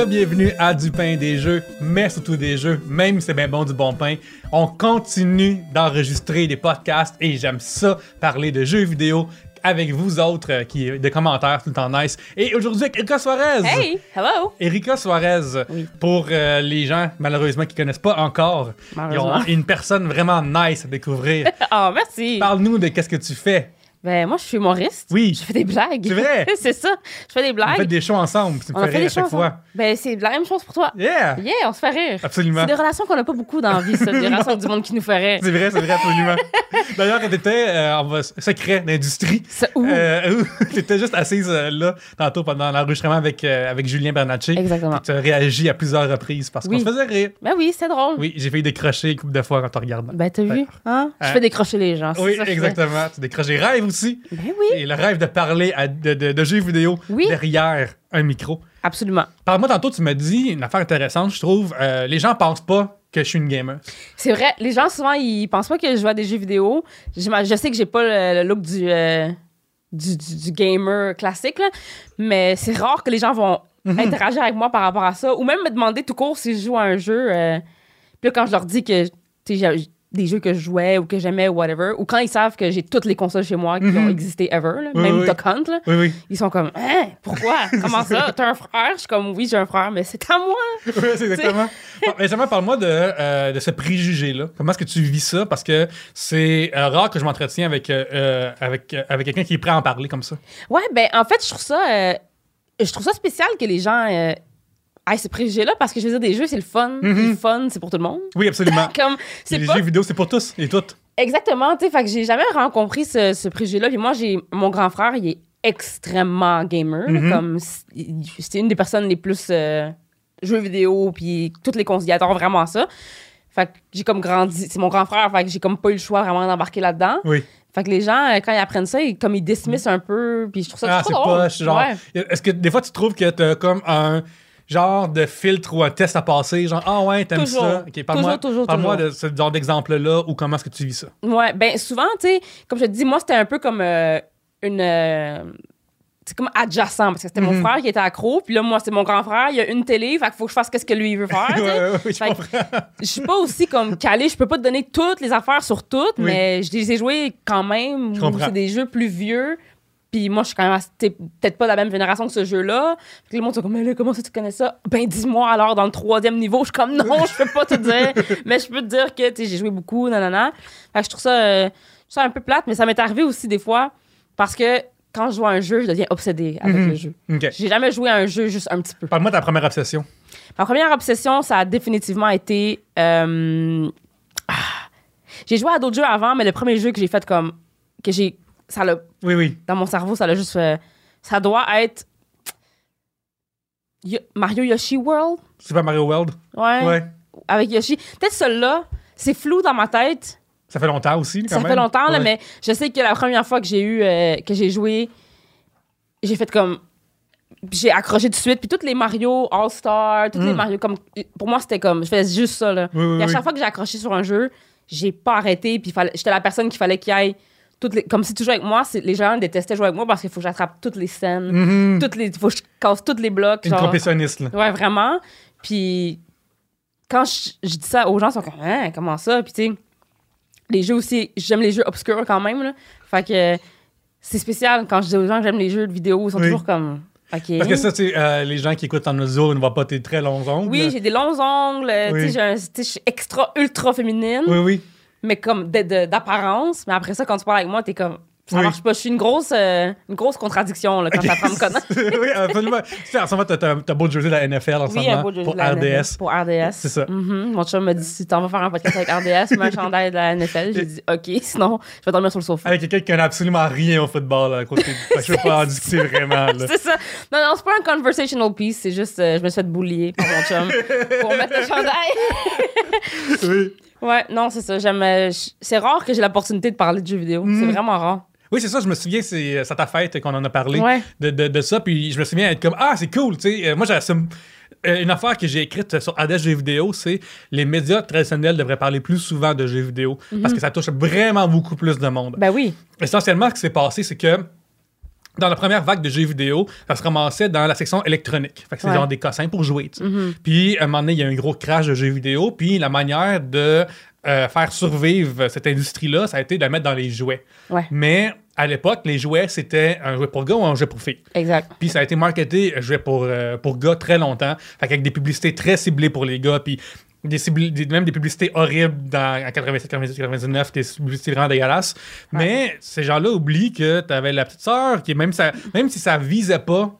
Re-bienvenue à Du pain des jeux, mais surtout des jeux, même si c'est bien bon du bon pain. On continue d'enregistrer des podcasts et j'aime ça, parler de jeux vidéo avec vous autres, euh, qui des commentaires tout le temps nice. Et aujourd'hui avec Erika Suarez. Hey, hello. Erika Suarez, Oui. pour euh, les gens malheureusement qui connaissent pas encore, ils ont une personne vraiment nice à découvrir. Oh, merci. Parle-nous de qu'est-ce que tu fais. Ben, moi, je suis humoriste. Oui. Je fais des blagues. C'est vrai? c'est ça. Je fais des On blagues. fait des shows ensemble, tu me on fait rire à chaque fois. Ben, c'est la même chose pour toi. Yeah! Yeah, on se fait rire. Absolument. C'est des relations qu'on n'a pas beaucoup dans la vie, ça. Des relations du monde qui nous rire. C'est vrai, c'est vrai, absolument. D'ailleurs, quand t'étais euh, en va- secret d'industrie, C'est où? euh, t'étais juste assise euh, là, tantôt pendant l'enregistrement avec, euh, avec Julien Bernatchez. Exactement. Tu as réagi à plusieurs reprises parce qu'on Oui. se faisait rire. Ben oui, c'est drôle. Oui, j'ai failli décrocher une couple de fois quand tu regardes. Ben, t'as vu? Hein? Je fais décrocher les gens. oui, ça exactement. Tu décroches des rêves aussi. Ben oui, Et le rêve de parler à- de, de- de jeux vidéo Oui. derrière un micro. absolument. Parle-moi tantôt, tu m'as dit une affaire intéressante, je trouve. euh, les gens pensent pas que je suis une gamer. C'est vrai, les gens souvent ils pensent pas que je joue à des jeux vidéo. Je, je sais que j'ai pas le, le look du, euh, du, du- du gamer classique, là, mais c'est rare que les gens vont Mhm. interagir avec moi par rapport à ça ou même me demander tout court si je joue à un jeu. euh, puis là, quand je leur dis que des jeux que je jouais ou que j'aimais ou whatever, ou quand ils savent que j'ai toutes les consoles chez moi qui Mhm. ont existé ever, là, Oui, même oui. Duck Hunt, là, Oui, oui. ils sont comme Hein, pourquoi? Comment ça? T'as un frère? Je suis comme Oui, j'ai un frère, mais c'est à moi. Oui, c'est exactement. Justement, parle-moi de, euh, de ce préjugé-là. Comment est-ce que tu vis ça? Parce que c'est euh, rare que je m'entretiens avec, euh, avec, avec quelqu'un qui est prêt à en parler comme ça. Ouais, ben en fait, je trouve ça, je trouve ça spécial que les gens euh, aient ce préjugé-là parce que je veux dire, des jeux, c'est le fun. Puis Le fun, c'est pour tout le monde. Oui, absolument. Comme, les pas jeux vidéo, c'est pour tous et toutes. exactement, tu sais, fait que j'ai jamais rencontré ce, ce préjugé-là. Puis moi, j'ai mon grand frère, il est extrêmement gamer. Mhm. Comme, c'est une des personnes les plus euh, jeux vidéo, puis toutes les conciliateurs, vraiment ça. Fait que j'ai comme grandi, c'est mon grand frère, fait que j'ai comme pas eu le choix vraiment d'embarquer là-dedans. Oui. Fait que les gens, euh, quand ils apprennent ça, ils, comme ils dismissent un peu, puis je trouve ça Ah, c'est poche. Genre, Ouais. est-ce que des fois, tu trouves que t'as comme un genre de filtre ou un test à passer? Genre, ah ouais, t'aimes ça? Ok, parle-moi, Toujours, toujours, parle-moi de ce genre d'exemple-là ou comment est-ce que tu vis ça? Ouais, ben souvent, tu sais, comme je te dis, moi, c'était un peu comme euh, une. euh, c'est comme adjacent, parce que c'était Mhm. mon frère qui était accro, puis là, moi, c'est mon grand frère, il y a une télé, fait qu'il faut que je fasse ce que lui il veut faire. ouais, ouais, je Fait que comprends. Je suis pas aussi comme calée, je peux pas te donner toutes les affaires sur toutes, Oui. mais je les ai jouées quand même. C'est des jeux plus vieux. Puis moi, je suis quand même peut-être pas de la même génération que ce jeu-là. Puis le monde sont comme, mais là, comment ça tu connais ça? Ben, dis-moi alors, dans le troisième niveau. Je suis comme, non, je peux pas te dire. mais je peux te dire que, tu j'ai joué beaucoup, nanana. Fait que je trouve ça, euh, je trouve ça un peu plate, mais ça m'est arrivé aussi des fois parce que quand je joue à un jeu, je deviens obsédée avec Mhm. le jeu. J'ai jamais joué à un jeu juste un petit peu. Parle-moi de ta première obsession. Ma première obsession, ça a définitivement été. euh, ah, j'ai joué à d'autres jeux avant, mais le premier jeu que j'ai fait comme. que j'ai. Ça l'a. Oui, oui. Dans mon cerveau, ça l'a juste fait. Ça doit être. Yo- Mario Yoshi World? Super Mario World. Ouais. Ouais. Avec Yoshi. Peut-être celui-là, c'est flou dans ma tête. Ça fait longtemps aussi, quand ça même. fait longtemps, là, Ouais. mais je sais que la première fois que j'ai eu. euh, que j'ai joué, j'ai fait comme. J'ai accroché tout de suite. Puis tous les Mario All-Star, tous les Mm. Mario, comme. Pour moi, c'était comme. Je faisais juste ça, là. Oui, oui, Puis à oui. chaque fois que j'ai accroché sur un jeu, j'ai pas arrêté. Puis fallait- j'étais la personne qu'il fallait qu'il aille. Toutes les, comme si tu jouais avec moi, les gens détestaient jouer avec moi parce qu'il faut que j'attrape toutes les scènes. Mhm. Toutes les, faut que je casse tous les blocs. Une genre. compétitionniste, là. Ouais, vraiment. Puis quand je, je dis ça aux gens, ils sont comme, hein, comment ça? Puis tu sais, les jeux aussi, j'aime les jeux obscurs quand même. Là. Fait que c'est spécial quand je dis aux gens que j'aime les jeux de vidéo, ils sont Oui. toujours comme. Parce que ça, tu euh, les gens qui écoutent en audio ne voient pas tes très longs ongles. oui, j'ai des longs ongles, Oui. tu sais, je suis extra, ultra féminine, Oui, oui. Mais comme d'apparence. Mais après ça, quand tu parles avec moi, t'es comme, ça Oui. marche pas. Je suis une grosse, euh, une grosse contradiction là, quand t'apprends à me connaître. oui, absolument. Tu en ce moment, t'as beau jersey de la NFL en Oui, un beau jersey pour de la NFL, RDS. Pour RDS. C'est ça. Mhm. Mon chum m'a dit si t'en vas faire un podcast avec RDS, mets un chandail de la NFL. J'ai dit OK, sinon je vais dormir sur le sofa. Avec quelqu'un qui connaît absolument rien au football là, à côté. Je peux pas en discuter vraiment. C'est ça. Non, non, c'est pas un conversational piece, c'est juste euh, je me suis fait boulier par mon chum pour mettre le chandail. Oui. Ouais, non, c'est ça. J'aime. euh, c'est rare que j'ai l'opportunité de parler de jeux vidéo. Mhm. C'est vraiment rare. Oui, c'est ça, je me souviens, c'est euh, à ta fête qu'on en a parlé Ouais. de, de, de ça. Puis je me souviens être comme Ah, c'est cool, tu sais. Euh, moi, j'assume. euh, une affaire que j'ai écrite sur ADS Jeux vidéo, c'est les médias traditionnels devraient parler plus souvent de jeux vidéo parce que ça touche vraiment beaucoup plus de monde. Ben oui. Essentiellement, ce qui s'est passé, c'est que dans la première vague de jeux vidéo, ça se ramassait dans la section électronique. Fait que c'est Ouais. genre des cossins pour jouer. Mhm. Puis, à un moment donné, il y a eu un gros crash de jeux vidéo. Puis, la manière de euh, faire survivre cette industrie-là, ça a été de la mettre dans les jouets. Ouais. Mais à l'époque, les jouets, c'était un jouet pour gars ou un jouet pour filles. Exact. Puis ça a été marketé jouet pour, euh, pour gars très longtemps. Fait qu'avec des publicités très ciblées pour les gars. Puis des même des publicités horribles dans, en 87, 98, 99, des publicités vraiment dégueulasses. Mais ces gens-là oublient que tu avais la petite sœur qui, même, ça, même si ça visait pas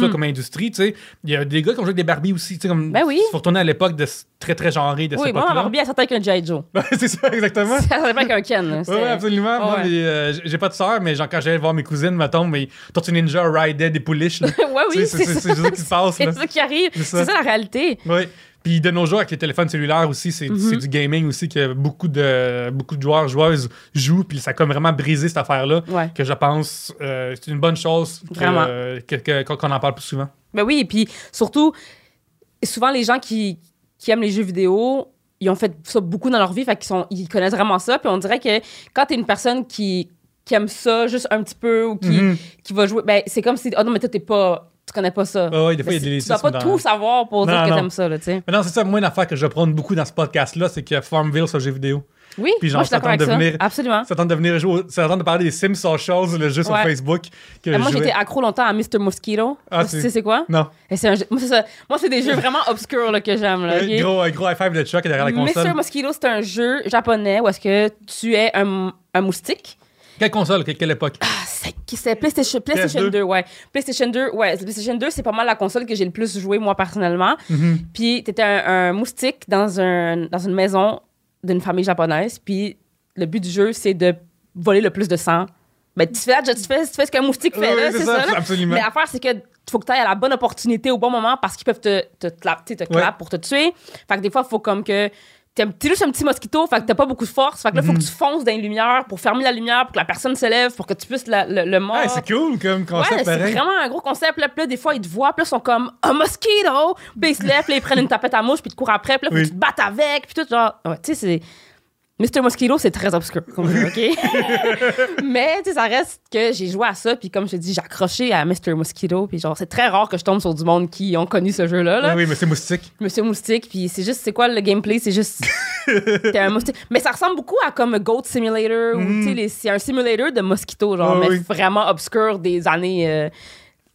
ça comme industrie, tu sais, il y a des gars qui ont joué avec des Barbies aussi. tu sais, Comme. Ben oui. Il faut retourner à l'époque de ce- très très genré de Oui, cette moi, ma époque-là. Barbie, elle sortait avec un G.I. Joe. c'est ça, exactement. Ça sortait pas avec un Ken. Oui, C'était- absolument. Moi, Ouais. euh, j'ai- pas de sœur, mais genre, quand j'allais voir mes cousines, mettons, mais Tortue Ninja rideait des pouliches. là. ouais, oui, c'est c'est- c'est ça qui se passe. C'est ça qui arrive. C'est ça. C'est ça la réalité. Oui. Puis de nos jours, avec les téléphones cellulaires aussi, c'est Mhm. du gaming aussi que beaucoup de, beaucoup de joueurs, joueuses jouent. Puis ça a comme vraiment brisé cette affaire-là. Ouais. Que je pense, euh, c'est une bonne chose Vraiment. que- que- qu'on en parle plus souvent. Ben oui, et puis surtout, souvent les gens qui, qui aiment les jeux vidéo, ils ont fait ça beaucoup dans leur vie, fait qu'ils sont, ils connaissent vraiment ça. Puis on dirait que quand t'es une personne qui, qui aime ça juste un petit peu ou qui, Mhm. qui va jouer, ben c'est comme si, oh non, mais toi, t'es pas, tu connais pas ça. Ah ouais, des fois, il y a des tu dois pas dans- tout savoir pour dire Non, que non. t'aimes ça, là, tu sais. Mais non, c'est ça, moi, une affaire que je prône beaucoup dans ce podcast-là, c'est que Farmville, c'est un jeu vidéo. Oui, Puis genre, moi, je suis avec de ça. venir- Absolument. Ça tente de venir jouer, ça tente de parler des Sims Socials, le jeu sur Ouais. Facebook. Que moi, j'étais accro longtemps à Mr. Mosquito. Ah, tu c'est- sais c'est quoi? Non. Et c'est un jeu- Moi, c'est ça. Moi, c'est des jeux vraiment obscurs là, que j'aime. là, ok? Gros, un gros high five de Chuck derrière la console. Mr. Mosquito, c'est un jeu japonais où est-ce que tu es un, un moustique. Quelle console, quelle, quelle époque? Ah, qui c'est PlayStation, PlayStation PS2? 2, ouais. PlayStation 2, ouais. PlayStation 2, c'est pas mal la console que j'ai le plus joué, moi, personnellement. Mhm. Puis, t'étais un, un moustique dans, un, dans une maison d'une famille japonaise. Puis, le but du jeu, c'est de voler le plus de sang. Ben, tu fais, tu fais, tu fais ce qu'un moustique fait, Oui, là, c'est ça, ça. absolument. Mais l'affaire, c'est que faut que tu ailles à la bonne opportunité au bon moment parce qu'ils peuvent te, te, clap, te Ouais. clap pour te tuer. Fait que des fois, il faut comme que. T'es juste un petit mosquito, fait que t'as pas beaucoup de force. Fait que là, faut Mhm. que tu fonces dans les lumières pour fermer la lumière, pour que la personne se lève, pour que tu puisses la- le, le mordre. C'est cool comme concept Ouais, c'est pareil. vraiment un gros concept. Là, Puis là, des fois, ils te voient, puis là, ils sont comme un mosquito. Puis ils se lèvent, puis ils prennent une tapette à mouche, puis ils te courent après, puis là, faut Oui. que tu te battes avec, puis tout. Genre, ouais, tu sais, c'est. Mr. Mosquito, c'est très obscur, comme jeu, OK? Mais, tu sais, ça reste que j'ai joué à ça, puis comme je te dis, j'ai accroché à Mr. Mosquito, puis genre, c'est très rare que je tombe sur du monde qui ont connu ce jeu-là, là. Oui, c'est moustique. Monsieur Moustique, puis c'est juste, c'est quoi le gameplay? C'est juste. T'es un moustique. Mais ça ressemble beaucoup à comme Goat Simulator, ou tu sais, c'est un simulator de mosquito, genre, Ah mais oui. vraiment obscur des années euh,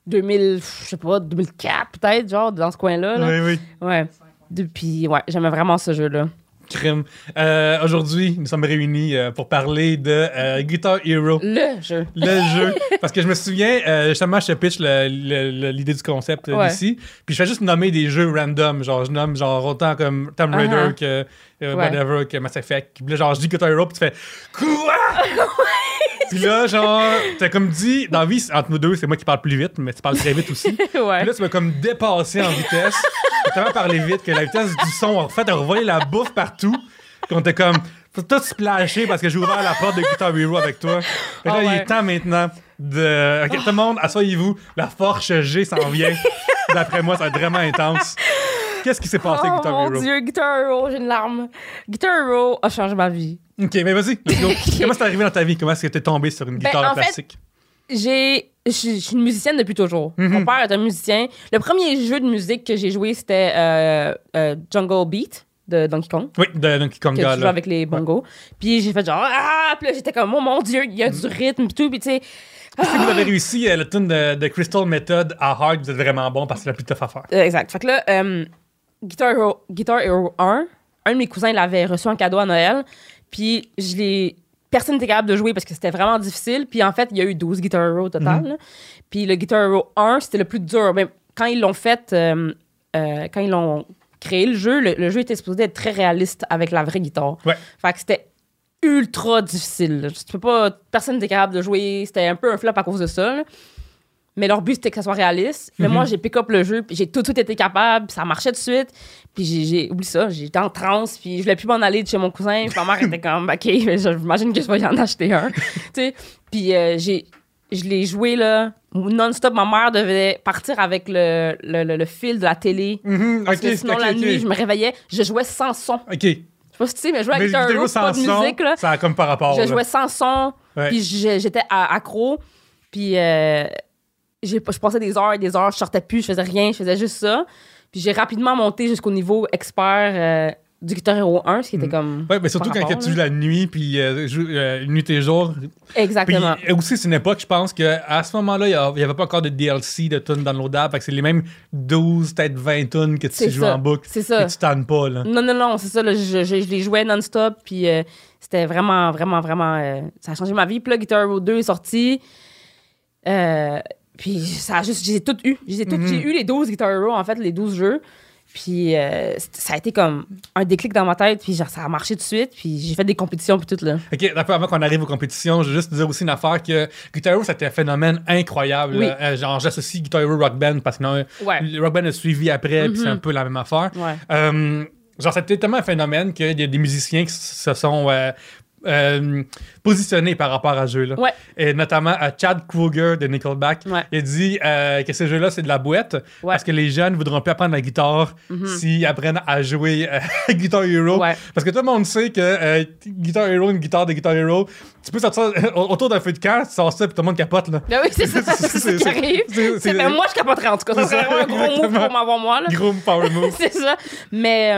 2000, je sais pas, 2004 peut-être, genre, dans ce coin-là. là. Oui, oui. Ouais. Depuis, ouais, j'aimais vraiment ce jeu-là. Crime. Euh, Aujourd'hui, nous sommes réunis euh, pour parler de euh, Guitar Hero. Le jeu. le jeu. Parce que je me souviens, euh, justement, je te pitch l'idée du concept euh, Ouais. d'ici. Puis je fais juste nommer des jeux random. Genre, je nomme genre autant comme Tomb Raider Uh-huh. que euh, Ouais. whatever, que Mass Effect. Puis là, genre, je dis Guitar Hero, puis tu fais Quoi? Puis là, genre, t'as comme dit, dans la vie, entre nous deux, c'est moi qui parle plus vite, mais tu parles très vite aussi. Puis ouais. là, tu m'as comme dépassé en vitesse. T'as tellement parlé vite que la vitesse du son, en fait, a revolé la bouffe partout. Puis on était comme, tout splasher parce que j'ai ouvert la porte de Guitar Hero avec toi. Que là, Ah il est temps maintenant de. Ok, tout le monde, asseyez-vous. La force G s'en vient. D'après moi, ça va être vraiment intense. Qu'est-ce qui s'est passé avec Oh Guitar mon dieu, Guitar Hero, j'ai une larme. Guitar Hero a changé ma vie. Ok, mais vas-y, let's go. Comment c'est arrivé dans ta vie? Comment est-ce que t'es tombé sur une Ben, guitare en plastique? j'ai je suis une musicienne depuis toujours. Mhm. Mon père est un musicien. Le premier jeu de musique que j'ai joué, c'était euh, euh, Jungle Beat de Donkey Kong. Oui, de Donkey Que Konga, tu joues avec les bongos. Puis j'ai fait genre, ah! Puis là, j'étais comme, oh mon Dieu, il y a du rythme, puis tout. Puis tu sais, Si vous avez réussi euh, le tune de, de Crystal Method à hard, vous êtes vraiment bon parce que c'est la plus tough à faire. exact. Fait que là, euh, Guitar, Hero, Guitar Hero 1, un de mes cousins l'avait reçu en cadeau à Noël. Puis je l'ai. Personne n'était capable de jouer parce que c'était vraiment difficile. Puis en fait, il y a eu 12 Guitar Hero au total. Mhm. Puis le Guitar Hero 1, c'était le plus dur. Mais quand ils l'ont fait, euh, euh, quand ils l'ont créé le jeu, le, le jeu était supposé être très réaliste avec la vraie guitare. Ouais. Fait que c'était ultra difficile. Tu peux pas, personne n'était capable de jouer. C'était un peu un flop à cause de ça. là. Mais leur but, c'était que ça soit réaliste. Mais Mhm. moi, j'ai pick up le jeu, puis j'ai tout de suite été capable, puis ça marchait tout de suite. Puis j'ai, oublié ça, j'étais en transe, puis je voulais plus m'en aller de chez mon cousin. Puis ma mère était comme, OK, j'imagine que je vais y en acheter un. tu sais, puis euh, j'ai, je l'ai joué là, non-stop. Ma mère devait partir avec le, le, le- le fil de la télé. Mhm, Parce que sinon, la nuit, je me réveillais, je jouais sans son. Ok. Je sais pas si tu sais, mais je jouais avec Hero c'est pas de son, musique, là. ça a comme par rapport. Je là. jouais sans son, puis j'étais accro. Puis euh, je passais des heures et des heures, je sortais plus, je faisais rien, je faisais juste ça. Puis j'ai rapidement monté jusqu'au niveau expert euh, du Guitar Hero 1, ce qui était Mhm. comme. Ouais, mais surtout quand rapport, tu joues la nuit, puis euh, euh, nuit et jour. Puis Exactement. euh, aussi, c'est une époque, je pense, qu'à ce moment-là, il n'y avait pas encore de DLC de tunes downloadables. Fait que c'est les mêmes 12, peut-être 20 tunes que tu C'est joues ça. en boucle. C'est ça. Et tu tannes pas, là. Non, non, non, c'est ça. là, je, je- je les jouais non-stop. Puis euh, c'était vraiment, vraiment, vraiment. euh, ça a changé ma vie. Puis là, Guitar Hero 2 est sorti. Euh, puis ça a juste. J'ai tout eu. J'ai Mhm. j'ai eu les 12 Guitar Hero, en fait, les 12 jeux. Puis euh, ça a été comme un déclic dans ma tête. Puis genre, ça a marché tout de suite. Puis j'ai fait des compétitions. Puis tout, là. Ok, d'accord, avant qu'on arrive aux compétitions, je veux juste dire aussi une affaire que Guitar Hero, c'était un phénomène incroyable. Oui. Euh, genre, j'associe Guitar Hero Rock Band parce que non, Ouais. le Rock Band a suivi après, puis c'est Mhm. un peu la même affaire. Ouais. Euh, genre, c'était tellement un phénomène qu'il y a des musiciens qui se sont positionnés par rapport à ce jeu-là. Ouais. Et notamment à Chad Kruger de Nickelback. Ouais. Il dit euh, que ce jeu-là, c'est de la boîte parce que les jeunes voudront plus apprendre la guitare Mhm. s'ils apprennent à jouer euh, Guitar Hero. Parce que tout le monde sait que euh, Guitar Hero, une guitare de Guitar Hero, tu peux sortir autour d'un feu de camp, tu sors ça, puis tout le monde capote. Là. Ben oui, c'est ça, c'est ça qui arrive. ben, moi, je capoterais en tout cas. C'est vraiment un gros move pour m'avoir moi. Là. Gros power move. c'est ça. Mais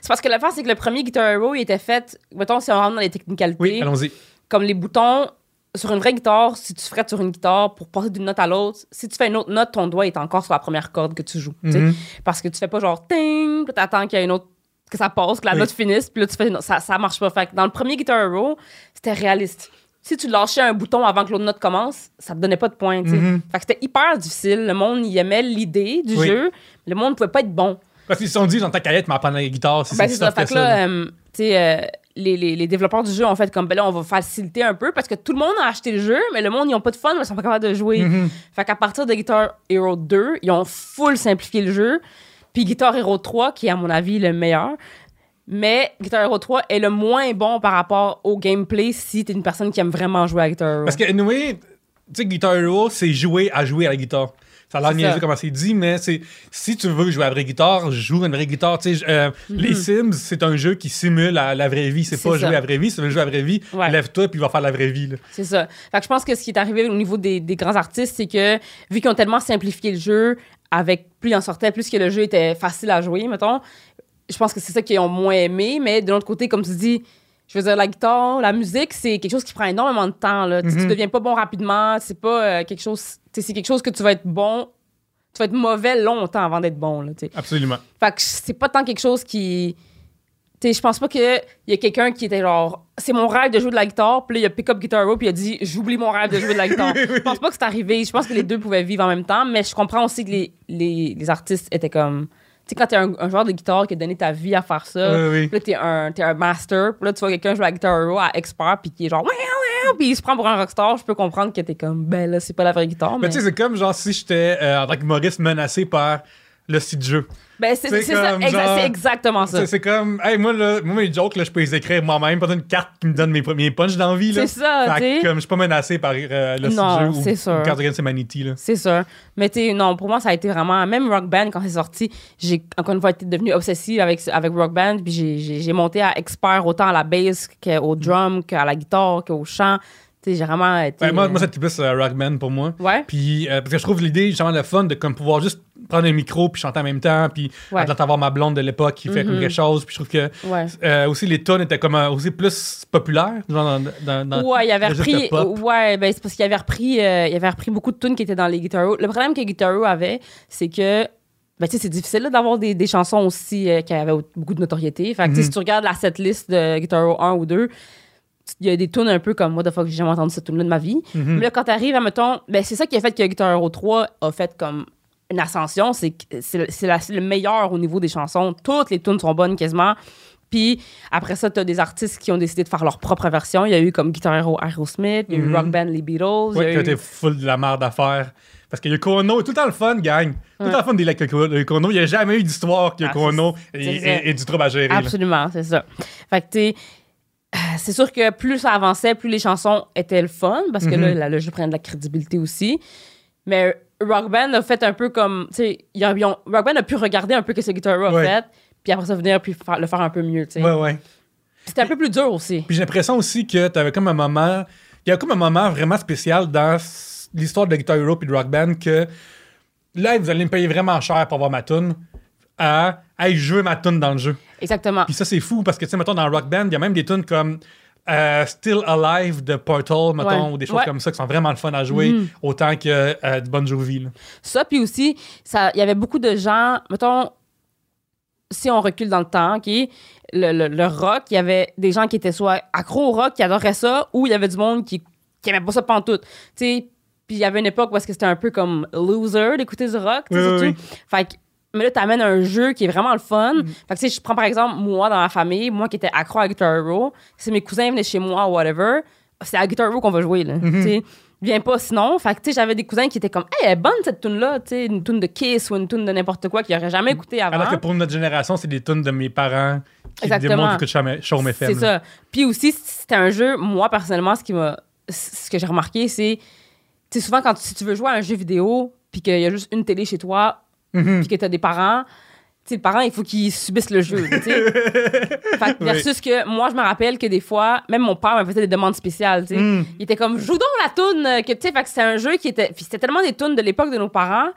c'est parce que l'affaire, c'est que le premier Guitar Hero, il était fait, mettons, si on rentre dans les technicalités, Oui, allons-y. Comme les boutons sur une vraie guitare, si tu frettes sur une guitare pour passer d'une note à l'autre, si tu fais une autre note, ton doigt est encore sur la première corde que tu joues. Mhm. Parce que tu fais pas genre ting, puis t'attends qu'il y une autre que ça passe, que la Oui. note finisse, puis là tu fais une autre. ça ça marche pas. Fait que dans le premier Guitar Hero, c'était réaliste. Si tu lâchais un bouton avant que l'autre note commence, ça te donnait pas de points. Mhm. Fait que c'était hyper difficile. Le monde y aimait l'idée du Oui. jeu, le monde pouvait pas être bon. Parce qu'ils se sont dit, dans ta cahier, m'apprendre la guitare. Si Ben, c'est ça. Fait que là, euh, tu sais, euh, les, les, les développeurs du jeu ont fait comme, ben là, on va faciliter un peu parce que tout le monde a acheté le jeu, mais le monde, ils ont pas de fun, ils sont pas capables de jouer. Mhm. Fait qu'à partir de Guitar Hero 2, ils ont full simplifié le jeu. Puis Guitar Hero 3, qui est à mon avis le meilleur. Mais Guitar Hero 3 est le moins bon par rapport au gameplay si t'es une personne qui aime vraiment jouer à Guitar Hero. Parce que, anyway, tu sais, Guitar Hero, c'est jouer à jouer à la guitare. Ça a l'air niaiseux ça. comment c'est dit, mais c'est si tu veux jouer à la vraie guitare, joue à une vraie guitare. Tu sais, euh, Les Sims, c'est un jeu qui simule la, la vraie vie. C'est Mhm. Pas ça. jouer à la vraie vie. Si tu veux jouer à la vraie vie, Ouais. lève-toi puis va faire la vraie vie. C'est ça. Fait que je pense que ce qui est arrivé au niveau des, des grands artistes, c'est que vu qu'ils ont tellement simplifié le jeu, avec plus il en sortait, plus que le jeu était facile à jouer, mettons, je pense que c'est ça qu'ils ont moins aimé. Mais de l'autre côté, comme tu dis, je veux dire, la guitare, la musique, c'est quelque chose qui prend énormément de temps. Là. Tu- Tu Mhm. deviens pas bon rapidement. C'est pas euh, quelque chose. C'est quelque chose que tu vas être bon. Tu vas être mauvais longtemps avant d'être bon. Là. Absolument. Fait que c'est pas tant quelque chose qui. Tu je pense pas qu'il y a quelqu'un qui était genre, c'est mon rêve de jouer de la guitare, puis là, il a pick up Guitar Hero, puis il a dit, j'oublie mon rêve de jouer de la guitare. Je pense pas que c'est arrivé. Je pense que les deux pouvaient vivre en même temps, mais je comprends aussi que les, les, les artistes étaient comme. Tu sais, quand t'es un, un joueur de guitare qui a donné ta vie à faire ça, Oui, oui. puis là, t'es un, t'es un master, puis là, tu vois quelqu'un jouer à Guitar Hero à expert, puis qui est genre, puis il se prend pour un rockstar, je peux comprendre que t'es comme, ben là, c'est pas la vraie guitare, Mais mais. tu sais, c'est comme genre si j'étais euh, en tant que humoriste menacé par le site jeu. Ben, c'est ça, exa- c'est exactement ça. C'est comme, hey, moi, là, moi, mes jokes, là, je peux les écrire moi-même, pas une carte qui me donne mes premiers punchs d'envie. C'est ça, tu comme je suis pas menacé par euh, le Non, c'est ou, sûr. Cards Against Humanity. Là. C'est sûr. Mais tu non, pour moi, ça a été vraiment. Même Rock Band, quand c'est sorti, j'ai encore une fois été devenue obsessive avec, avec Rock Band. Puis j'ai monté à expert autant à la bass qu'au drum, qu'à la guitare, qu'au chant. J'ai vraiment été. Ouais, moi, euh, moi c'était plus euh, Rockman pour moi. Ouais. Puis, euh, parce que je trouve l'idée justement de fun de comme pouvoir juste prendre un micro puis chanter en même temps. Puis, Ouais. d'avoir ma blonde de l'époque qui fait comme Mhm. quelque chose. Puis, je trouve que Ouais. euh, aussi les tonnes étaient comme euh, aussi plus populaires. Dans, dans, dans Ouais, il avait le repris. Ouais, ben c'est parce qu'il avait repris, euh, il avait repris beaucoup de tunes qui étaient dans les Guitar Hero. Le problème que Guitar Hero avait, c'est que. Ben, tu sais, c'est difficile d'avoir des, des chansons aussi euh, qui avaient beaucoup de notoriété. Fait que, Mhm. si tu regardes la setlist de Guitar Hero 1 ou 2, il y a des tunes un peu comme What the fuck, j'ai jamais entendu cette tune là de ma vie. Mhm. Mais là, quand t'arrives, mettons, ben, c'est ça qui a fait que Guitar Hero 3 a fait comme une ascension. C'est le- c'est la- c'est le meilleur au niveau des chansons. Toutes les tunes sont bonnes quasiment. Puis après ça, t'as des artistes qui ont décidé de faire leur propre version. Il y a eu comme Guitar Hero Aerosmith, il y a eu Mhm. Rock Band les Beatles. a qui a eu- été full de la merde à faire. Parce que Yoko Ono est tout le temps le fun, gang. Tout le Ouais. temps le fun des avec Yoko Yoko Ono. Il n'y a jamais eu d'histoire que Ah, Yoko c'est- Ono c'est ait- ça. ait ait du trouble à gérer. Absolument, c'est ça. Fait que, tu c'est sûr que plus ça avançait, plus les chansons étaient le fun, parce que Mhm. là, là, le jeu prenait de la crédibilité aussi. Mais Rock Band a fait un peu comme, tu sais, ils ont- ils ont- Rock Band a pu regarder un peu ce que Guitar Hero a Ouais. fait, puis après ça, venir puis faire- le faire un peu mieux, tu sais. Ouais, ouais. C'était un peu plus dur aussi. Puis j'ai l'impression aussi que tu avais comme un moment. Il y a comme un moment vraiment spécial dans, l'histoire de Guitar Hero et de Rock Band que là, vous allez me payer vraiment cher pour avoir ma tune à hey, je veux ma tune dans le jeu. Exactement. Puis ça, c'est fou parce que, tu sais, mettons, dans Rock Band, il y a même des tunes comme euh, Still Alive de Portal, mettons, Ouais. ou des choses Ouais. comme ça qui sont vraiment le fun à jouer, Mhm. autant que euh, du Bon Jovi. là. Ça, puis aussi, il y avait beaucoup de gens, mettons, si on recule dans le temps, OK, le, le- le rock, il y avait des gens qui étaient soit accros au rock, qui adoraient ça, ou il y avait du monde qui, qui aimait pas ça pantoute. Tu sais, puis il y avait une époque où c'était un peu comme loser d'écouter du rock, tu sais, Oui, oui, surtout. Fait que, mais là, t'amènes un jeu qui est vraiment le fun. Fait que, tu sais, je prends par exemple, moi, dans ma famille, moi qui étais accro à Guitar Hero, si mes cousins venaient chez moi ou whatever, c'est à Guitar Hero qu'on va jouer, là. Tu sais, viens pas sinon. Fait que, tu sais, j'avais des cousins qui étaient comme, hey, elle est bonne cette tune-là, tu sais, une tune de Kiss ou une tune de n'importe quoi qu'ils auraient jamais écouté avant. Alors que pour notre génération, c'est des tunes de mes parents qui Exactement. démontrent que Show FM. C'est ça. Puis aussi, c'était un jeu, moi, personnellement, ce qui m'a. Ce que j'ai remarqué, c'est. Tu souvent, quand tu, si tu veux jouer à un jeu vidéo, puis qu'il y a juste une télé chez toi, Mhm. puis que t'as des parents, tu sais, les parents, il faut qu'ils subissent le jeu. Fait Oui. versus que moi, je me rappelle que des fois, même mon père me faisait des demandes spéciales, tu sais. Mm. Il était comme, joue donc la toune, euh, que tu sais, fait que c'était un jeu qui était. Puis c'était tellement des tunes de l'époque de nos parents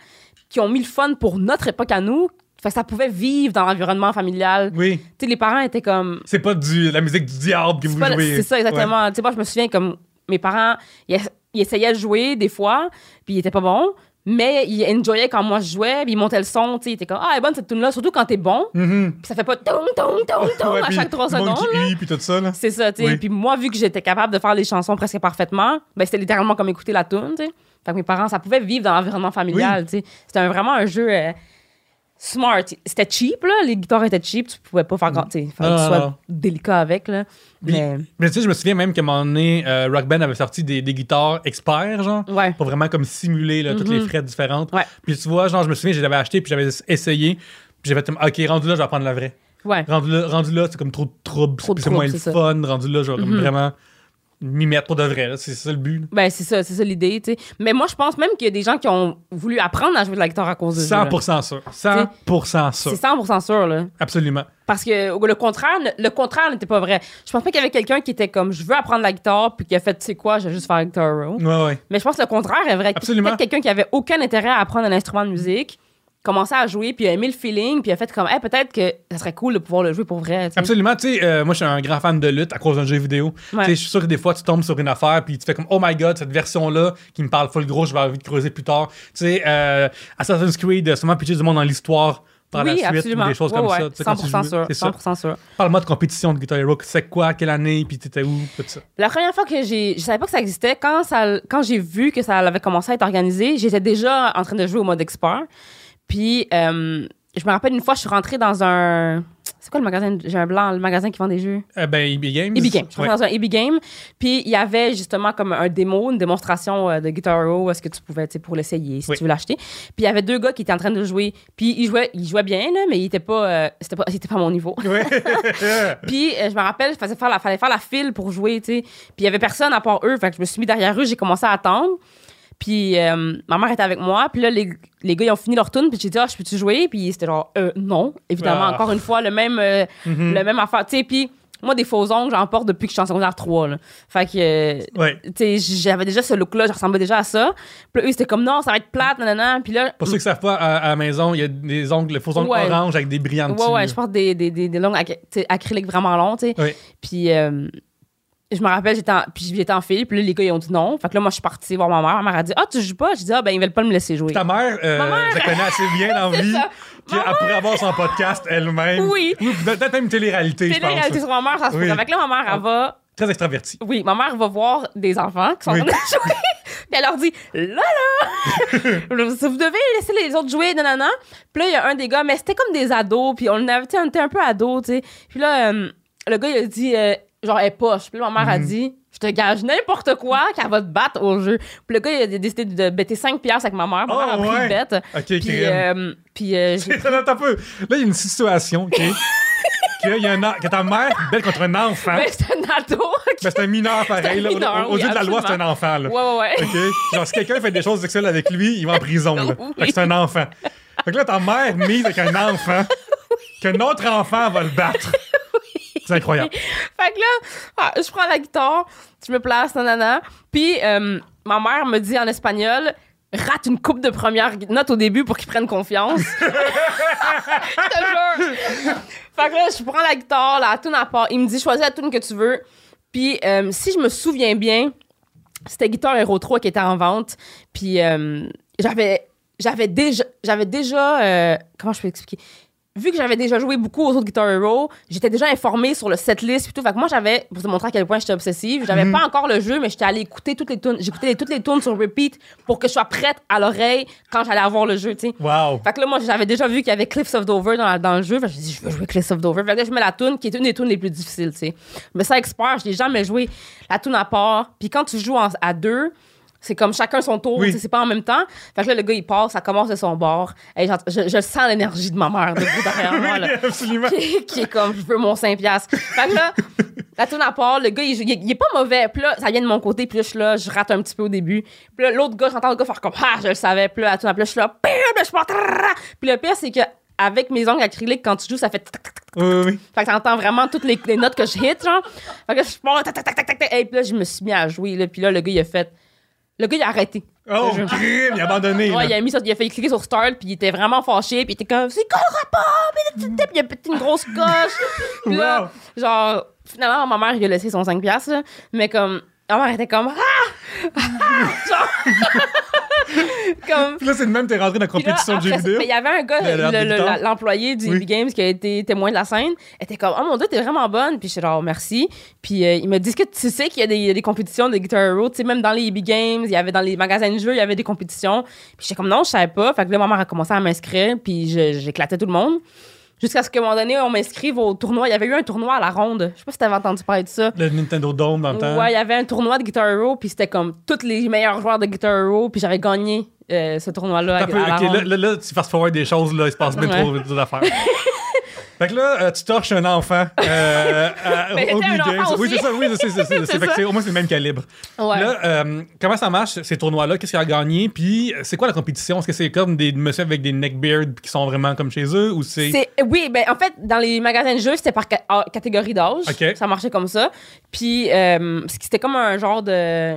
qui ont mis le fun pour notre époque à nous. Fait que ça pouvait vivre dans l'environnement familial. Oui. Tu sais, les parents étaient comme. C'est pas du, la musique du diable que vous pas- jouez. C'est ça, exactement. Tu sais, moi, je me souviens comme mes parents, ils essayaient de jouer des fois, puis ils étaient pas bons, mais ils enjoyaient quand moi je jouais, puis ils montaient le son, tu sais, ils étaient comme, ah, elle est bonne cette tune-là, surtout quand t'es bon. Mhm. puis ça fait pas tong, tong, tong Ouais, à chaque trois secondes. qui là. puis tout ça. Là. C'est ça, tu sais. Oui. Puis moi, vu que j'étais capable de faire les chansons presque parfaitement, ben c'était littéralement comme écouter la tune, tu sais. Fait que mes parents, ça pouvait vivre dans l'environnement familial, tu sais. C'était un- vraiment un jeu euh, smart. C'était cheap, là. Les guitares étaient cheap. Tu pouvais pas faire grand, tu sais. Fallait que tu non, sois délicat avec, là. Puis- Mais, Mais tu sais, je me souviens même qu'à un moment donné, euh, Rock Band avait sorti des, des guitares experts, genre, ouais. pour vraiment comme simuler là, toutes les Mhm. frettes différentes. Ouais. Puis tu vois, genre, je me souviens, je l'avais acheté, puis j'avais essayé, puis j'avais fait, OK, rendu là, je vais prendre la vraie. Ouais. Rendu là, rendu là c'est comme trop de troubles, c'est moins le fun. Rendu là, vais comme Mhm. vraiment m'y mettre pour de vrai. C'est ça le but. là. Ben, c'est ça, c'est ça l'idée, tu sais. Mais moi, je pense même qu'il y a des gens qui ont voulu apprendre à jouer de la guitare à cause de ça. 100% sûr. 100% sûr. C'est 100% sûr, là. Absolument. Parce que le contraire, le contraire n'était pas vrai. Je pense pas qu'il y avait quelqu'un qui était comme, je veux apprendre la guitare, puis qui a fait, tu sais quoi, je vais juste faire Guitar Hero. Ouais, ouais. Mais je pense que le contraire est vrai. Absolument. Peut-être quelqu'un qui avait aucun intérêt à apprendre un instrument de musique, commençait à jouer, puis a aimé le feeling, puis a fait comme, hey, peut-être que ça serait cool de pouvoir le jouer pour vrai, tu sais. Absolument. Tu sais, euh, moi, je suis un grand fan de lutte à cause d'un jeu vidéo. Ouais. Tu sais, je suis sûr que des fois, tu tombes sur une affaire, puis tu fais comme, oh my god, cette version-là qui me parle full gros, je vais avoir envie de creuser plus tard. Tu sais, euh, Assassin's Creed, sûrement pitcher du monde dans l'histoire par oui, la suite, absolument. ou des choses Ouais, comme ouais, ça. Tu sais, quand tu 100% jouais, sûr. C'est ça. 100% sûr. Parle-moi de compétition de Guitar Hero. C'est quoi, quelle année, puis t'étais où, tout ça? La première fois que j'ai. Je savais pas que ça existait. Quand, ça, quand j'ai vu que ça avait commencé à être organisé, j'étais déjà en train de jouer au mode expert. Puis, euh, je me rappelle une fois, je suis rentrée dans un. C'est quoi le magasin? J'ai un blanc, le magasin qui vend des jeux. Euh, ben, EB Games. EB Game. Je suis Ouais. rentrée dans un EB Game. Puis, il y avait justement comme un démo, une démonstration euh, de Guitar Hero, est-ce que tu pouvais, tu sais, pour l'essayer, si Oui. tu veux l'acheter. Puis, il y avait deux gars qui étaient en train de jouer. Puis, ils jouaient, ils jouaient bien, là, mais ils étaient pas. euh, c'était pas, ils étaient pas à mon niveau. Ouais. Puis je me rappelle, il fallait faire la, fallait faire la file pour jouer, tu sais. Puis il y avait personne à part eux, fait que je me suis mis derrière eux, j'ai commencé à attendre. Puis euh, ma mère était avec moi, puis là les, les gars ils ont fini leur tune, puis j'ai dit ah je peux-tu jouer, puis c'était genre euh, non, évidemment Ah. encore une fois le même euh, Mhm. le même affaire, tu sais. Puis moi des faux ongles j'en porte depuis que je suis en secondaire 3 là. Fait que euh, Ouais. tu sais j'avais déjà ce look là, je ressemblais déjà à ça. Puis eux c'était comme non ça va être plate nanana, puis là Pour ceux qui savent pas, à, à la maison, il y a des ongles, les faux ongles Ouais. orange avec des brillants. Ouais, ouais, je porte des, des, des, des longues ac- tu sais, acryliques vraiment longs, tu sais. Ouais. Puis euh, je me rappelle, j'étais en, puis j'étais en file, puis là, les gars, ils ont dit non. Fait que là, moi, je suis partie voir ma mère. Ma mère a dit Ah, tu joues pas? J'ai dit Ah, ben, ils veulent pas me laisser jouer. Ta mère, euh, Ma mère- je la connais assez bien dans la vie qu'elle pourrait avoir son podcast elle-même. Oui. Peut-être même une télé-réalité, je C'est la réalité pense. sur ma mère, ça se Oui. Fait que là, ma mère, elle va. Très extraverti. Oui, ma mère va voir des enfants qui sont Oui. en train de jouer. Puis elle leur dit Là, là, vous devez laisser les autres jouer, nanana. Puis là, il y a un des gars, mais c'était comme des ados. Puis on, avait, on était un peu ados, tu sais. Puis là, euh, le gars, il a dit euh, Genre, elle est poche. Puis là, ma mère a Mhm. dit Je te gage n'importe quoi qu'elle va te battre au jeu. Puis le gars, il a décidé de bêter 5 piastres avec ma mère. Ma Oh, mère a pris ouais. le bête. Ok, Puis, euh, puis euh, j'ai- Attends un peu. Là, il y a une situation, OK? que, il y a un en- que ta mère bête contre un enfant. Ben, c'est un ado. Mais c'est un mineur pareil. là. mineur, Au- oui, yeux de la loi, c'est un absolument. enfant. Là. Ouais, ouais, ouais. OK? Genre, si quelqu'un fait des choses sexuelles avec lui, il va en prison. Là. Oui. Fait que c'est un enfant. Fait que là, ta mère mise avec un enfant, qu'un autre enfant va le battre. C'est incroyable. Fait que là, ah, je prends la guitare, je me place, nanana. Puis, euh, ma mère me dit en espagnol rate une coupe de première note au début pour qu'ils prennent confiance. je te jure. Fait que là, je prends la guitare, la tune à part. Il me dit choisis la tune que tu veux. Puis euh, si je me souviens bien, c'était Guitar Hero 3 qui était en vente. Puis euh, j'avais j'avais déjà j'avais déjà euh, comment je peux expliquer? Vu que j'avais déjà joué beaucoup aux autres Guitar Hero, j'étais déjà informée sur le setlist et tout. Fait que moi, j'avais, pour te montrer à quel point j'étais obsessive, j'avais Mhm. pas encore le jeu, mais j'étais allée écouter toutes les tunes. J'écoutais toutes les tunes sur repeat pour que je sois prête à l'oreille quand j'allais avoir le jeu, tu sais. Wow. Fait que là, moi, j'avais déjà vu qu'il y avait Cliffs of Dover dans, dans le jeu. Fait que j'ai dit, je veux jouer Cliffs of Dover. Fait que là, je mets la tune qui est une des tunes les plus difficiles, tu sais. Mais ça, expert, je l'ai jamais joué la tune à part. Puis quand tu joues en- à deux, c'est comme chacun son tour, Oui. c'est pas en même temps. Fait que là, le gars, il passe, ça commence de son bord. Et je, je sens l'énergie de ma mère derrière moi, là. Absolument. qui, qui est comme, je veux mon 5 piastres. Fait que là, la tourne à part, le gars, il, il- il est pas mauvais. Puis là, ça vient de mon côté. Puis là, je suis là, je rate un petit peu au début. Puis là, l'autre gars, j'entends le gars faire comme, ah, je le savais. Puis là, la tourne à part, je suis là! Puis je pars. Puis le pire, c'est que avec mes ongles acryliques, quand tu joues, ça fait. Oui, oui. Fait que t'entends vraiment toutes les, les notes que je hit, genre. Fait que je pars, tac, tac, tac, tac, tac. Et puis là, je me suis mis à jouer, là. Puis là, le gars, il a fait. Le gars, il a arrêté. Oh, crime, il a abandonné. là. Ouais, il a mis ça, il a fait cliquer sur Start, puis il était vraiment fâché, puis il était comme, c'est quoi le rapport? Puis il a- puis il a pété une grosse coche. Puis là, Wow. genre, finalement, ma mère, il a laissé son 5$, piastres, là. mais comme, ma mère était comme, ah! Ah! Genre, comme, Puis là, c'est de même, t'es rentré dans la compétition de jeux vidéo. mais il y avait un gars, le- le- l'employé du Oui. Games qui a été témoin de la scène, était comme, oh mon dieu, t'es vraiment bonne. Puis je suis genre, merci. Puis euh, il m'a dit, que tu sais qu'il y a des, compétitions de Guitar Hero, tu sais, même dans les EB Games, il y avait dans les magasins de jeux, il y avait des compétitions. Puis j'étais comme, non, je savais pas. Fait que là, ma mère a commencé à m'inscrire, puis j'éclatais tout le monde. Jusqu'à ce qu'à un moment donné, on m'inscrive au tournoi. Il y avait eu un tournoi à la ronde. Je sais pas si t'avais entendu parler de ça. Le Nintendo Dome dans le temps. Ouais, il y avait un tournoi de Guitar Hero, puis c'était comme tous les meilleurs joueurs de Guitar Hero, puis j'avais gagné euh, ce tournoi-là à, la ok, ronde. là, là, tu fast forward des choses, là, il se passe bien Ouais. trop d'affaires. fait que là, euh, tu torches un enfant euh, à- Mais au un Oui, c'est ça, oui, c'est, c'est, c'est, c'est, C'est fait que c'est- au moins c'est le même calibre. Ouais. Là, euh, comment ça marche, ces tournois-là? Qu'est-ce qu'il a gagné? Puis, c'est quoi la compétition? Est-ce que c'est comme des messieurs avec des neckbeards qui sont vraiment comme chez eux ou c'est. C'est- oui, ben en fait, dans les magasins de jeux, c'était par ca- ah, catégorie d'âge. Ok. Ça marchait comme ça. Puis euh, c'était comme un genre de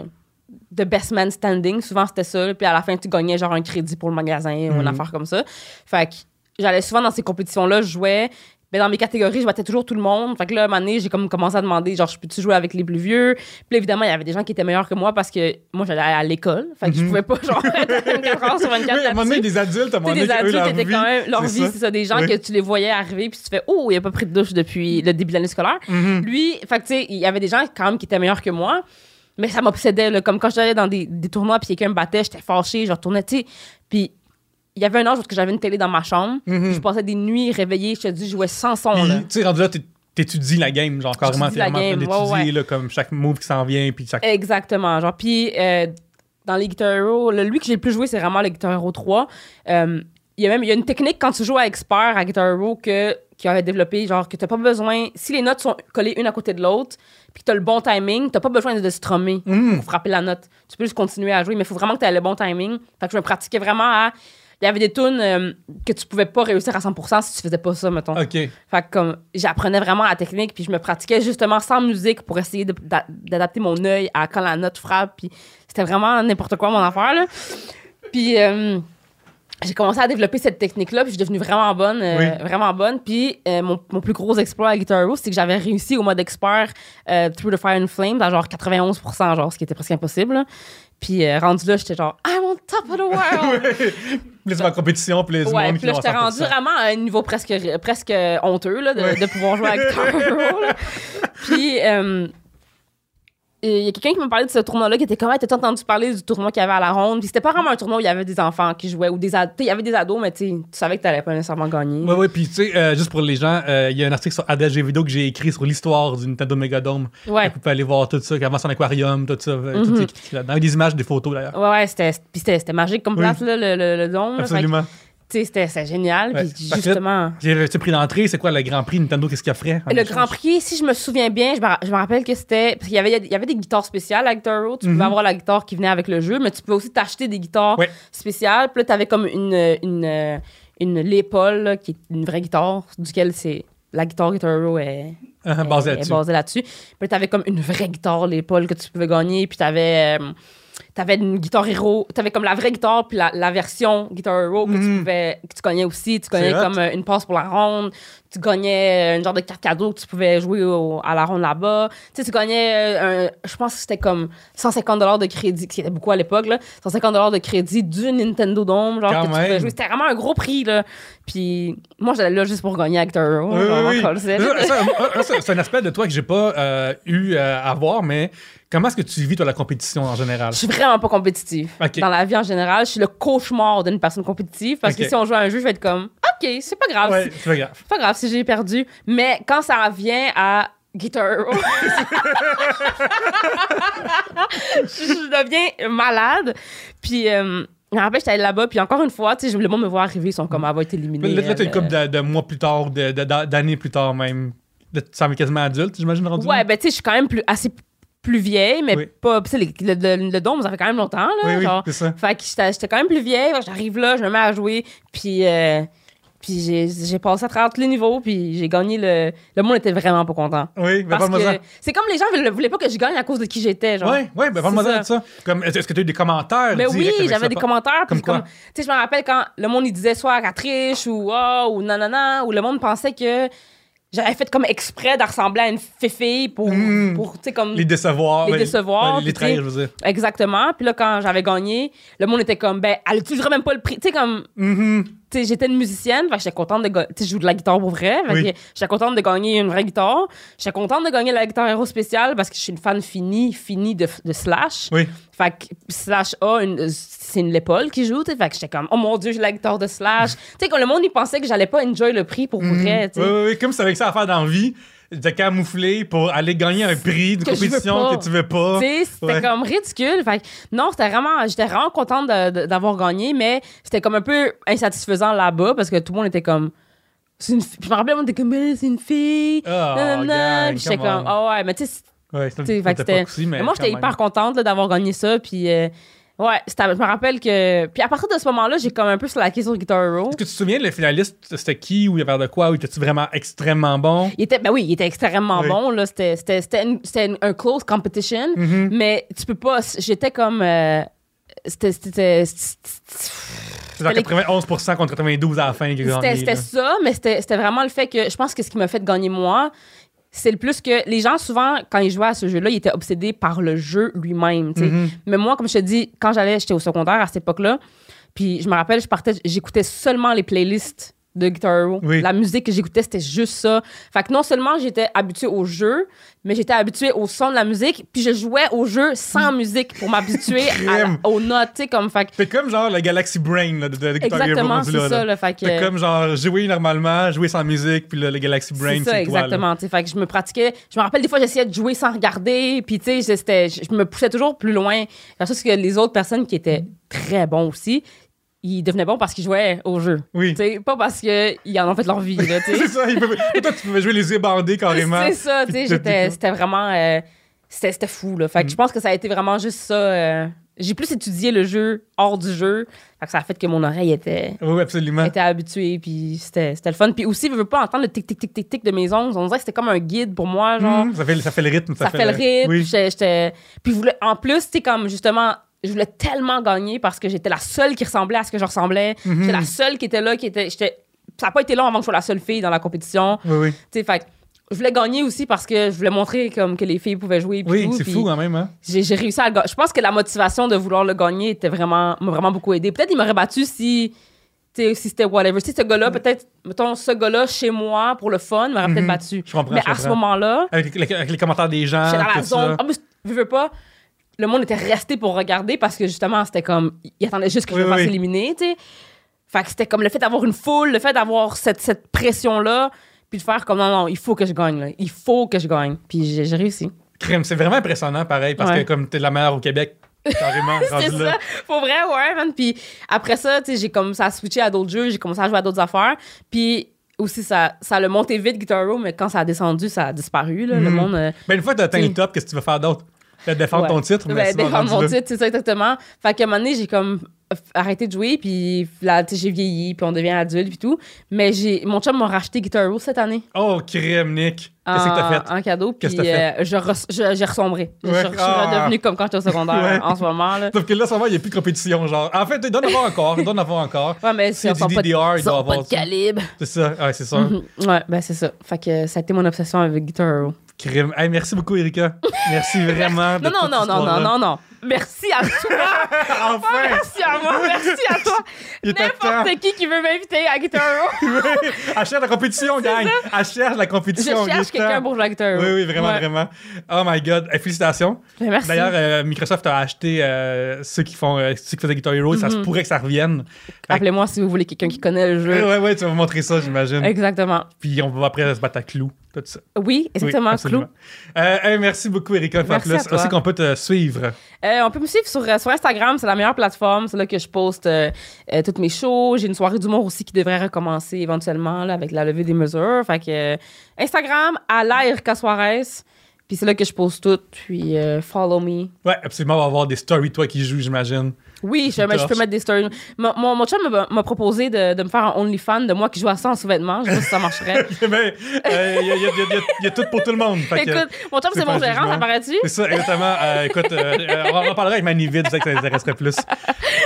de best man standing. Souvent, c'était ça. Puis à la fin, tu gagnais genre un crédit pour le magasin ou une Mhm. affaire comme ça. Fait que j'allais souvent dans ces compétitions-là, je jouais. Ben, dans mes catégories, je battais toujours tout le monde. Fait que là, à un moment donné, j'ai comme commencé à demander, genre, je peux-tu jouer avec les plus vieux? Puis évidemment, il y avait des gens qui étaient meilleurs que moi parce que moi, j'allais à l'école. Fait que je Mhm. pouvait pas, genre, être 24 heures sur 24 Oui, à un moment donné, des adultes, à un moment donné, des adultes leur vie, quand même leur vie, c'est ça, des gens Oui. que tu les voyais arriver puis tu fais oh, il a pas pris de douche depuis le début de l'année scolaire. Mhm. Lui, fait que tu sais, il y avait des gens quand même qui étaient meilleurs que moi, mais ça m'obsédait comme quand j'allais dans des, des tournois puis quelqu'un me battait, j'étais fâchée, je retournais, tu sais, puis il y avait un âge où j'avais une télé dans ma chambre, Mhm. je passais des nuits réveillée, je te dis, je jouais sans son là. Tu sais, rendu là, t'é- t'étudies la game, genre, carrément, t'es vraiment en train game, d'étudier, ouais, ouais. là, comme chaque move qui s'en vient, puis chaque. Exactement. Genre, puis euh, dans les Guitar Hero, le- lui que j'ai le plus joué, c'est vraiment le Guitar Hero 3. Euh, il y a même il y a une technique quand tu joues à expert à Guitar Hero que qui avait développé genre que t'as pas besoin si les notes sont collées une à côté de l'autre puis que t'as le bon timing t'as pas besoin de, de strummer Mhm. pour frapper la note tu peux juste continuer à jouer mais il faut vraiment que tu aies le bon timing fait que je me pratiquais vraiment à il y avait des tunes euh, que tu pouvais pas réussir à 100% si tu faisais pas ça mettons Ok. fait que comme j'apprenais vraiment la technique puis je me pratiquais justement sans musique pour essayer de- d'a- d'adapter mon œil à quand la note frappe puis c'était vraiment n'importe quoi mon affaire là. Puis euh, j'ai commencé à développer cette technique là puis je suis devenue vraiment bonne euh, Oui. vraiment bonne puis euh, mon, mon plus gros exploit à Guitar Hero c'est que j'avais réussi au mode expert euh, Through the Fire and Flame à genre 91% genre ce qui était presque impossible là. puis euh, rendu là j'étais genre I'm on top of the world C'est ma compétition, du Ouais, monde puis là, j'étais rendu 100%. vraiment à un niveau presque, presque honteux là, de, Ouais. de pouvoir jouer à Guitar Hero. Puis, euh, il y a quelqu'un qui m'a parlé de ce tournoi-là qui était comme, Hey, t'as entendu parler du tournoi qu'il y avait à la ronde? Puis c'était pas vraiment un tournoi où il y avait des enfants qui jouaient ou des ados. Il y avait des ados, mais tu savais que t'allais pas nécessairement gagner. Ouais, ouais, puis tu sais, euh, juste pour les gens, euh, il y a un article sur ADG Vidéo que j'ai écrit sur l'histoire du Nintendo Megadome. Ouais. Vous pouvez aller voir tout ça, comment son aquarium, tout ça, euh, tout Mhm. est écrit là-dedans. Des images, des photos d'ailleurs. Ouais, ouais, c'était, c'était, c'était magique comme Oui. place, là, le, le, le dôme. Absolument. C'était, génial. Ouais. Puis justement. J'ai le prix d'entrée, c'est quoi le Grand Prix Nintendo, qu'est-ce qu'il offrait? en Le? Grand Prix, si je me souviens bien, je me, ra- je me rappelle que c'était. Parce qu'il y avait, il y avait des guitares spéciales à Guitar Hero. Tu Mhm. pouvais avoir la guitare qui venait avec le jeu, mais tu pouvais aussi t'acheter des guitares Ouais. spéciales. Puis là, tu avais comme une, une, euh, une Lépaule, là, qui est une vraie guitare, duquel c'est. La guitare Guitar Hero est, basé là-dessus. basée là-dessus. Puis là, tu avais comme une vraie guitare Lépaule que tu pouvais gagner. Puis tu avais. T'avais une Guitar Hero, t'avais comme la vraie guitare, puis la, la version Guitar Hero que, tu Mhm. pouvais, que tu gagnais aussi. Tu hot. comme euh, une passe pour la ronde, tu gagnais euh, une genre de carte cadeau que tu pouvais jouer au- à la ronde là-bas. Tu sais, tu gagnais, euh, un- je pense que c'était comme 150 de crédit, qui était beaucoup à l'époque, là. 150 de crédit du Nintendo Dome, genre Quand que tu pouvais jouer. C'était vraiment un gros prix, là. Puis moi, j'allais là juste pour gagner Hero. Oui, oui, c'est- un aspect de toi que j'ai pas euh, eu euh, à voir, mais comment est-ce que tu vis, toi, la compétition en général? Je suis vraiment pas compétitive. Dans la vie en général, je suis le cauchemar d'une personne compétitive parce que si on joue à un jeu, je vais être comme OK, c'est pas grave. Ouais, c'est pas grave. pas grave si j'ai perdu. Mais quand ça vient à Guitar Hero, je, je deviens malade. Puis, euh, je me rappelle, j'étais allée là-bas, puis encore une fois, tu sais, le monde me voit arriver, ils sont comme, elle va être éliminée. Là, t'as une couple de, de mois plus tard, d'années plus tard même. Tu sembles quasiment adulte, j'imagine, rendu Ouais, là? ben tu sais, je suis quand même plus, assez plus vieille, mais Oui. pas. Tu sais, le, le, le dôme, ça fait quand même longtemps, là. Oui, oui, genre. ça. Fait que j'étais j'étais quand même plus vieille. Fait J'arrive là, je me mets à jouer, puis. euh, puis j'ai passé à travers tous les niveaux, puis j'ai gagné le. Le monde était vraiment pas content. Oui, ben Parce que c'est comme les gens ne voulaient pas que je gagne à cause de qui j'étais, genre. Ouais, ouais, ben parle-moi de ça. Comme, est-ce que tu as eu des commentaires? Mais oui, j'avais des commentaires. Comme quoi? tu sais, je me rappelle quand le monde il disait soit qu'elle triche ou ah ou nanana, ou le monde pensait que j'avais fait comme exprès de ressembler à une fille pour, Mm. pour tu sais, comme. Les décevoir. Les ouais, décevoir, ouais, les trahir, je veux dire. Exactement. Puis là, quand j'avais gagné, le monde était comme, ben, elle utiliserait même pas le prix? Tu sais, comme, Mhm. J'étais une musicienne, fait que j'étais contente de. Tu je joue de la guitare pour vrai. Fait Oui. j'étais contente de gagner une vraie guitare. J'étais contente de gagner la guitare Hero spéciale parce que je suis une fan finie, finie de, de Slash. Oui. Fait que Slash a une, c'est une l'épaule qui joue. Fait que j'étais comme, oh mon dieu, j'ai la guitare de Slash. tu sais, quand le monde, il pensait que j'allais pas enjoy le prix pour vrai, tu Oui, oui, oui, comme si avec ça à faire dans la vie, de camoufler pour aller gagner un prix de compétition que tu veux pas. C'était Ouais. comme ridicule. Fait que non, c'était vraiment, j'étais vraiment contente d'avoir gagné, mais c'était comme un peu insatisfaisant là-bas parce que tout le monde était comme. Une... fi- je me rappelle, on était comme, Mais c'est une fille. Oh, nanana. Puis j'étais comme, on. ah ouais, mais tu sais, Ouais, moi, j'étais hyper contente d'avoir gagné ça. Puis euh, ouais, c'était- je me rappelle que. Puis à partir de ce moment-là, j'ai comme un peu slacké sur Guitar Hero. Est-ce que tu te souviens, le finaliste, c'était qui ou il y avait de quoi ou était-tu vraiment extrêmement bon? Il était, ben oui, il était extrêmement Oui. bon. Là. C'était, c'était, c'était, une- c'était une- un close competition, Mhm. mais tu peux pas. J'étais comme. euh, c'était, c'était, C'est genre les- 91% contre 92 à la fin qui a C'était c'était là. ça, mais c'était c'était vraiment le fait que je pense que ce qui m'a fait gagner moi, c'est le plus que les gens, souvent, quand ils jouaient à ce jeu-là, ils étaient obsédés par le jeu lui-même. Mhm. Mais moi, comme je te dis, quand j'allais, j'étais au secondaire à cette époque-là, puis je me rappelle, je partais, j'écoutais seulement les playlists de Guitar Hero. Oui. La musique que j'écoutais, c'était juste ça. Fait que non seulement j'étais habituée au jeu, mais j'étais habituée au son de la musique, puis je jouais au jeu sans musique pour m'habituer aux notes, tu sais, comme... Fait que- C'est comme genre le Galaxy Brain là, de, de Guitar Hero exactement, c'est ça, là. Fait que... C'est comme genre jouer normalement, jouer sans musique, puis là, le Galaxy Brain, C'est ça, exactement. tu sais. Fait que je me pratiquais. Je me rappelle des fois, j'essayais de jouer sans regarder. Puis, tu sais, je je me poussais toujours plus loin. Parce que les autres personnes qui étaient très bons aussi, ils devenaient bons parce qu'ils jouaient au jeu. Oui. Tu sais, pas parce qu'ils en ont fait leur vie. C'est ça, toi, tu pouvais jouer les yeux bandés carrément. C'est ça, C'était vraiment. euh, c'était c'était fou, là. Fait que Mm. je pense que ça a été vraiment juste ça. euh, J'ai plus étudié le jeu hors du jeu. Fait que ça a fait que mon oreille était Oui, absolument. était habituée, puis c'était c'était le fun. Puis aussi, je veux pas entendre le tic, tic, tic, tic, tic de mes ongles. On dirait que c'était comme un guide pour moi, genre. Mhm, ça, fait, ça fait le rythme. ça, fait, le rythme. Oui. Puis en plus, sais, comme justement, je voulais tellement gagner parce que j'étais la seule qui ressemblait à ce que je ressemblais. Mhm. J'étais la seule qui était là, qui était. Ça n'a pas été long avant que je sois la seule fille dans la compétition. Oui, oui. Tu sais, fait je voulais gagner aussi parce que je voulais montrer comme que les filles pouvaient jouer. Oui, c'est fou quand même. Hein? J'ai réussi à le Je pense que la motivation de vouloir le gagner était vraiment, m'a vraiment beaucoup aidé. Peut-être il m'aurait battu si. Si c'était whatever. Si ce gars-là, peut-être, mettons, ce gars-là chez moi pour le fun, m'aurait peut-être Mhm. battu. Je comprends, Mais je à ce moment-là, Avec, les- avec les commentaires des gens. J'étais dans la zone. ça. En plus, je veux pas. Le monde était resté pour regarder parce que justement, c'était comme. Il attendait juste que Oui, je me fasse oui. éliminer, tu sais. Fait que c'était comme le fait d'avoir une foule, le fait d'avoir cette, cette pression-là, puis de faire comme non, non, il faut que je gagne, là. Il faut que je gagne. Puis j'ai j'ai réussi. Crème, c'est vraiment impressionnant, pareil, parce Ouais. que comme t'es la meilleure au Québec, carrément, C'est rendu là. ça. Pour vrai, ouais, man. Puis après ça, tu sais, j'ai commencé à switcher à d'autres jeux, j'ai commencé à jouer à d'autres affaires. Puis aussi, ça, ça a monté vite, Guitar Hero, mais quand ça a descendu, ça a disparu, là. Le Mhm. monde. euh, Mais une fois que t'as atteint le top, qu'est-ce que tu veux faire d'autre? Peut-être défendre Ouais. ton titre, mais Ben, défendre mon titre, c'est ça exactement. Fait qu'à un moment donné, j'ai comme arrêté de jouer, puis là, j'ai vieilli, puis on devient adulte, puis tout. Mais j'ai, mon chum m'a racheté Guitar Hero cette année. Oh, crème, Nick. Qu'est-ce que t'as fait? En cadeau, puis Qu'est-ce que t'as euh, je je- j'ai ressombré. Je, Ouais. je suis Ah. redevenue comme quand j'étais au secondaire Ouais. en ce moment. Là. Sauf que là, ça va, il n'y a plus de compétition, genre. En fait, il doit en avoir encore, il doit en avoir encore. Ouais, mais ils sont du pas de, DDR, il doit avoir pas de calibre. C'est ça, ouais, c'est ça. Mhm. Ouais, ben c'est ça. Fait que ça a été mon obsession avec Guitar Hero. Crème. Hey, merci beaucoup, Erika. Merci vraiment. de Non, non, non, non, non, non, non. Merci à toi. enfin! merci à moi. Merci à toi. N'importe qui qui veut m'inviter à Guitar Hero. Elle cherche la compétition, gang. Elle cherche la Je compétition. est cherche quelqu'un pour jouer à Guitar Hero. Oui, oui, vraiment, Ouais. vraiment. Oh my god. Félicitations. Ben, merci. D'ailleurs, euh, Microsoft a acheté euh, ceux qui font euh, ceux qui faisaient Guitar Hero. Ça se Mhm. pourrait que ça revienne. Appelez-moi si vous voulez quelqu'un qui connaît le jeu. Ouais, ouais, tu vas me montrer ça, j'imagine. Exactement. Puis on va après se battre à clou. Tout ça. Oui, exactement. Oui, absolument. Euh, hey, merci beaucoup, Erika. Merci Plus. à toi. Aussi qu'on peut te suivre. Euh, on peut me suivre sur, euh, sur Instagram, c'est la meilleure plateforme. C'est là que je poste euh, toutes mes shows. J'ai une soirée d'humour aussi qui devrait recommencer éventuellement là, avec la levée des mesures. Fait que Instagram, à l'Airka Suarez. Puis c'est là que je poste tout. Puis follow me. Ouais, absolument. On va avoir des stories, toi qui joues, j'imagine. Oui, je, peux mettre des stories. Mon, mon, mon chum m'a proposé de, de me faire un OnlyFans de moi qui joue à ça en sous-vêtements. Je sais pas si ça marcherait. Mais euh, il y, a- il y a- y a- il y a tout pour tout le monde. Fait que- Écoute, mon chum, c'est mon gérant, ça paraît-tu? C'est ça, exactement. Euh, écoute, euh, euh, on en parlera avec Manivide, je sais que ça intéresserait plus.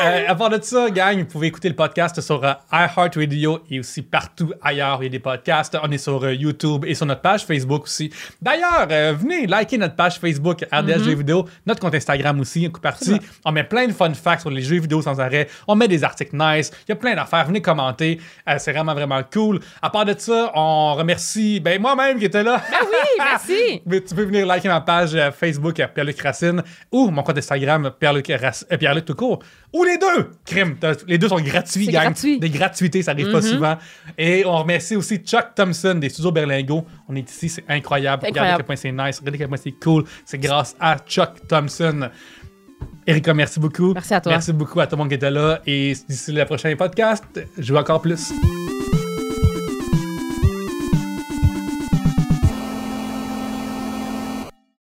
Euh, à part de ça, gang, vous pouvez écouter le podcast sur euh, iHeartRadio et aussi partout ailleurs. Il y a des podcasts. On est sur euh, YouTube et sur notre page Facebook aussi. D'ailleurs, euh, venez liker notre page Facebook RDS Jeux vidéo, notre compte Instagram aussi, un coup parti. On met plein de fun facts sur les jeux vidéo sans arrêt. On met des articles nice. Il y a plein d'affaires. Venez commenter. C'est vraiment, vraiment cool. À part de ça, on remercie ben, moi-même qui était là. Ah oui, merci. Mais tu peux venir liker ma page Facebook Pierre-Luc Racine ou mon compte Instagram Pierre-Luc Rac- euh, Pierre-Luc tout court. Ou les deux! Crime! Les deux sont gratuits, gang. gratuit. Des gratuités, ça arrive pas Mhm. souvent. Et on remercie aussi Chuck Thompson des studios Berlingo. On est ici, c'est incroyable. Regardez à quel point c'est nice, regardez à quel point c'est cool. C'est grâce à Chuck Thompson. Erika, merci beaucoup. Merci à toi. Merci beaucoup à tout le monde qui était là. Et d'ici le prochain podcast, je veux encore plus.